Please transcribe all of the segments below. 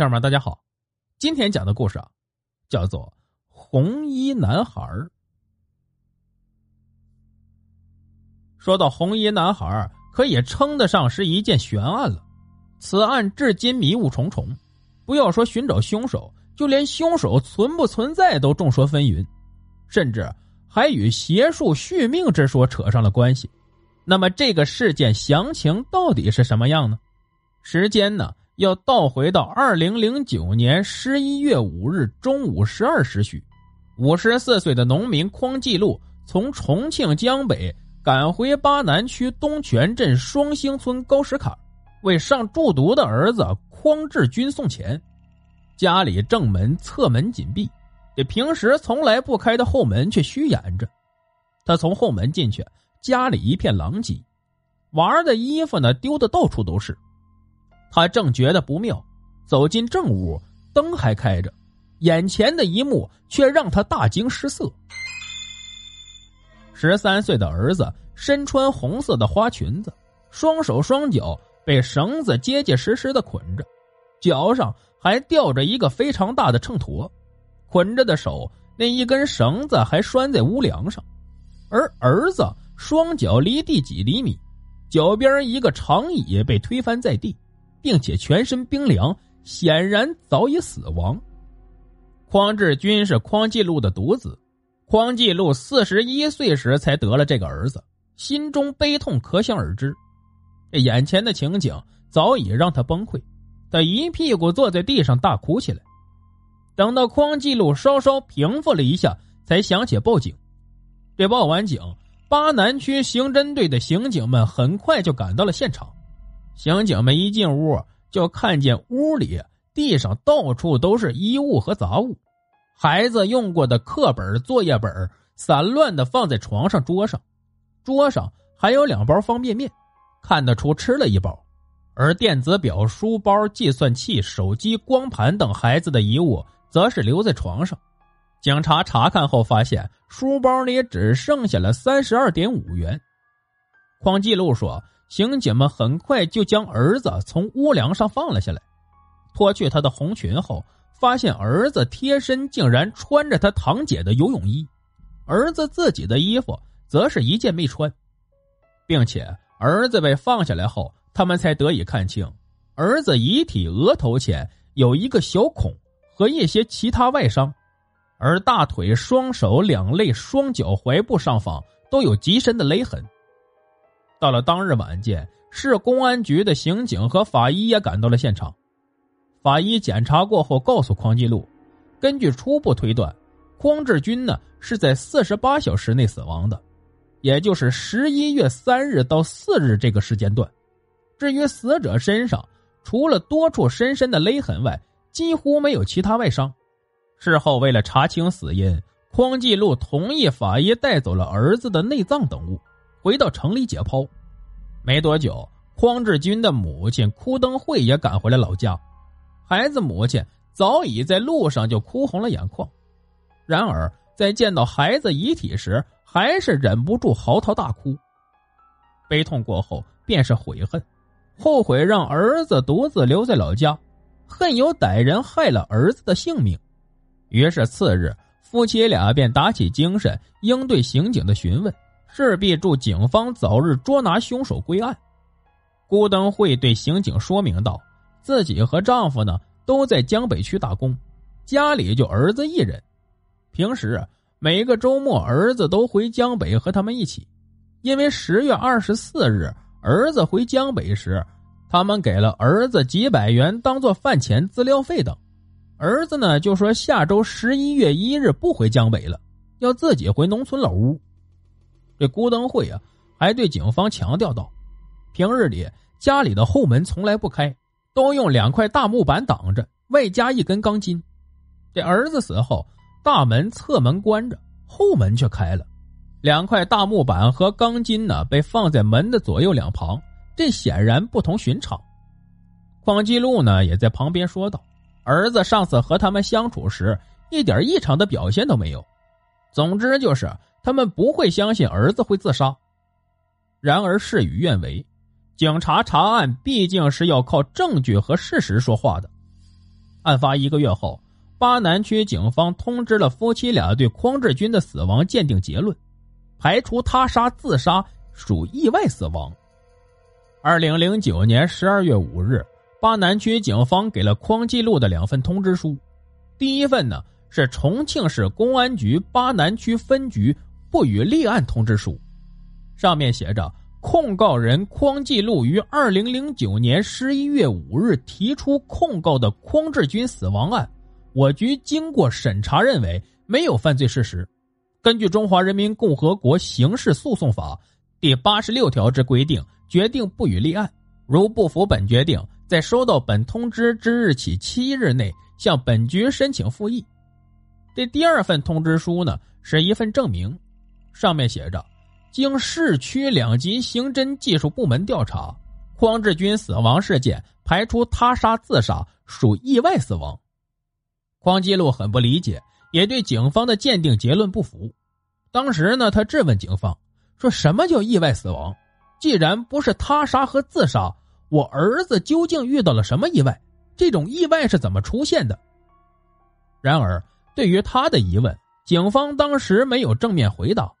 听众们，大家好，今天讲的故事啊，叫做《红衣男孩》。说到红衣男孩，可以称得上是一件悬案了。此案至今迷雾重重，不要说寻找凶手，就连凶手存不存在都众说纷纭，甚至还与邪术续命之说扯上了关系。那么，这个事件详情到底是什么样呢？时间呢？要倒回到二零零九年十一月五日中午十二时许，五十四岁的农民匡继禄从重庆江北赶回巴南区东泉镇双星村高石坎，为上住读的儿子匡志军送钱。家里正门侧门紧闭，这平时从来不开的后门却虚掩着。他从后门进去，家里一片狼藉，娃儿的衣服呢丢的到处都是。他正觉得不妙，走进正屋，灯还开着，眼前的一幕却让他大惊失色。十三岁的儿子身穿红色的花裙子，双手双脚被绳子结结实实的捆着，脚上还吊着一个非常大的秤砣，捆着的手那一根绳子还拴在屋梁上，而儿子双脚离地几厘米，脚边一个长椅被推翻在地。并且全身冰凉，显然早已死亡。匡志军是匡继禄的独子，匡继禄四十一岁时才得了这个儿子，心中悲痛可想而知。这眼前的情景早已让他崩溃，他一屁股坐在地上大哭起来。等到匡继禄稍稍平复了一下，才想起报警。这报完警，巴南区刑侦队的刑警们很快就赶到了现场。刑警们一进屋，就看见屋里地上到处都是衣物和杂物，孩子用过的课本、作业本散乱的放在床上、桌上，桌上还有两包方便面，看得出吃了一包。而电子表、书包、计算器、手机、光盘等孩子的遗物，则是留在床上。警察查看后发现，书包里只剩下了三十二点五元。匡记录说。刑警们很快就将儿子从屋梁上放了下来，脱去他的红裙后，发现儿子贴身竟然穿着他堂姐的游泳衣，儿子自己的衣服则是一件没穿，并且儿子被放下来后，他们才得以看清，儿子遗体额头前有一个小孔和一些其他外伤，而大腿、双手、两肋、双脚、踝部上方都有极深的勒痕。到了当日晚间，市公安局的刑警和法医也赶到了现场。法医检查过后，告诉匡继禄，根据初步推断，匡志军呢是在四十八小时内死亡的，也就是十一月三日到四日这个时间段。至于死者身上，除了多处深深的勒痕外，几乎没有其他外伤。事后为了查清死因，匡继禄同意法医带走了儿子的内脏等物。回到城里解剖，没多久，匡志军的母亲哭灯会也赶回了老家，孩子母亲早已在路上就哭红了眼眶，然而在见到孩子遗体时，还是忍不住嚎啕大哭。悲痛过后，便是悔恨，后悔让儿子独自留在老家，恨有歹人害了儿子的性命。于是次日，夫妻俩便打起精神应对刑警的询问。势必助警方早日捉拿凶手归案。孤灯会对刑警说明道：“自己和丈夫呢都在江北区打工，家里就儿子一人。平时每个周末儿子都回江北和他们一起。因为十月二十四日儿子回江北时，他们给了儿子几百元当做饭钱、资料费等。儿子呢就说下周十一月一日不回江北了，要自己回农村老屋。”这孤灯会啊，还对警方强调道：“平日里家里的后门从来不开，都用两块大木板挡着，外加一根钢筋。这儿子死后，大门侧门关着，后门却开了。两块大木板和钢筋呢，被放在门的左右两旁，这显然不同寻常。”匡继禄呢，也在旁边说道：“儿子上次和他们相处时，一点异常的表现都没有。总之就是。”他们不会相信儿子会自杀，然而事与愿违，警察查案毕竟是要靠证据和事实说话的。案发一个月后，巴南区警方通知了夫妻俩对匡志军的死亡鉴定结论，排除他杀、自杀，属意外死亡。二零零九年十二月五日，巴南区警方给了匡继禄的两份通知书，第一份呢是重庆市公安局巴南区分局不予立案通知书，上面写着。控告人匡继禄于二零零九年十一月五日提出控告的匡志军死亡案，我局经过审查认为没有犯罪事实。根据《中华人民共和国刑事诉讼法》第八十六条之规定，决定不予立案。如不服本决定，在收到本通知之日起七日内向本局申请复议。这第二份通知书呢，是一份证明，上面写着。经市区两级刑侦技术部门调查，匡志军死亡事件排除他杀、自杀，属意外死亡。匡继禄很不理解，也对警方的鉴定结论不服。当时呢，他质问警方：“说什么叫意外死亡？既然不是他杀和自杀，我儿子究竟遇到了什么意外？这种意外是怎么出现的？”然而，对于他的疑问，警方当时没有正面回答。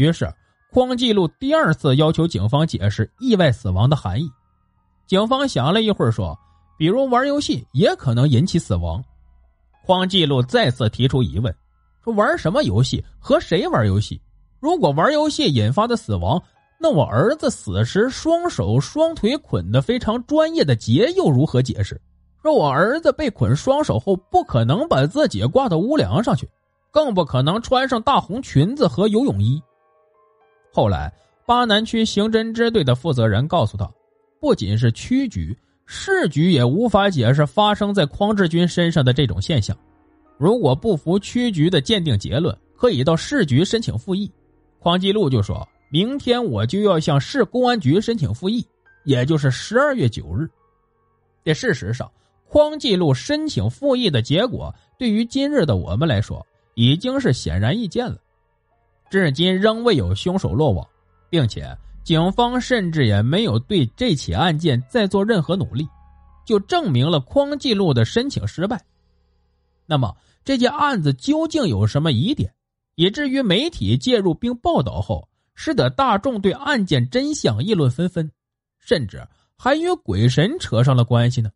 于是，匡记录第二次要求警方解释意外死亡的含义。警方想了一会儿，说：“比如玩游戏也可能引起死亡。”匡记录再次提出疑问，说：“玩什么游戏？和谁玩游戏？如果玩游戏引发的死亡，那我儿子死时双手双腿捆的非常专业的结又如何解释？说我儿子被捆双手后，不可能把自己挂到屋梁上去，更不可能穿上大红裙子和游泳衣。”后来，巴南区刑侦支队的负责人告诉他，不仅是区局、市局也无法解释发生在匡志军身上的这种现象。如果不服区局的鉴定结论，可以到市局申请复议。匡纪录就说明天我就要向市公安局申请复议，也就是十二月九日。这事实上，匡纪录申请复议的结果，对于今日的我们来说，已经是显然易见了。至今仍未有凶手落网，并且警方甚至也没有对这起案件再做任何努力，就证明了匡记录的申请失败。那么这件案子究竟有什么疑点，以至于媒体介入并报道后，使得大众对案件真相议论纷纷，甚至还与鬼神扯上了关系呢？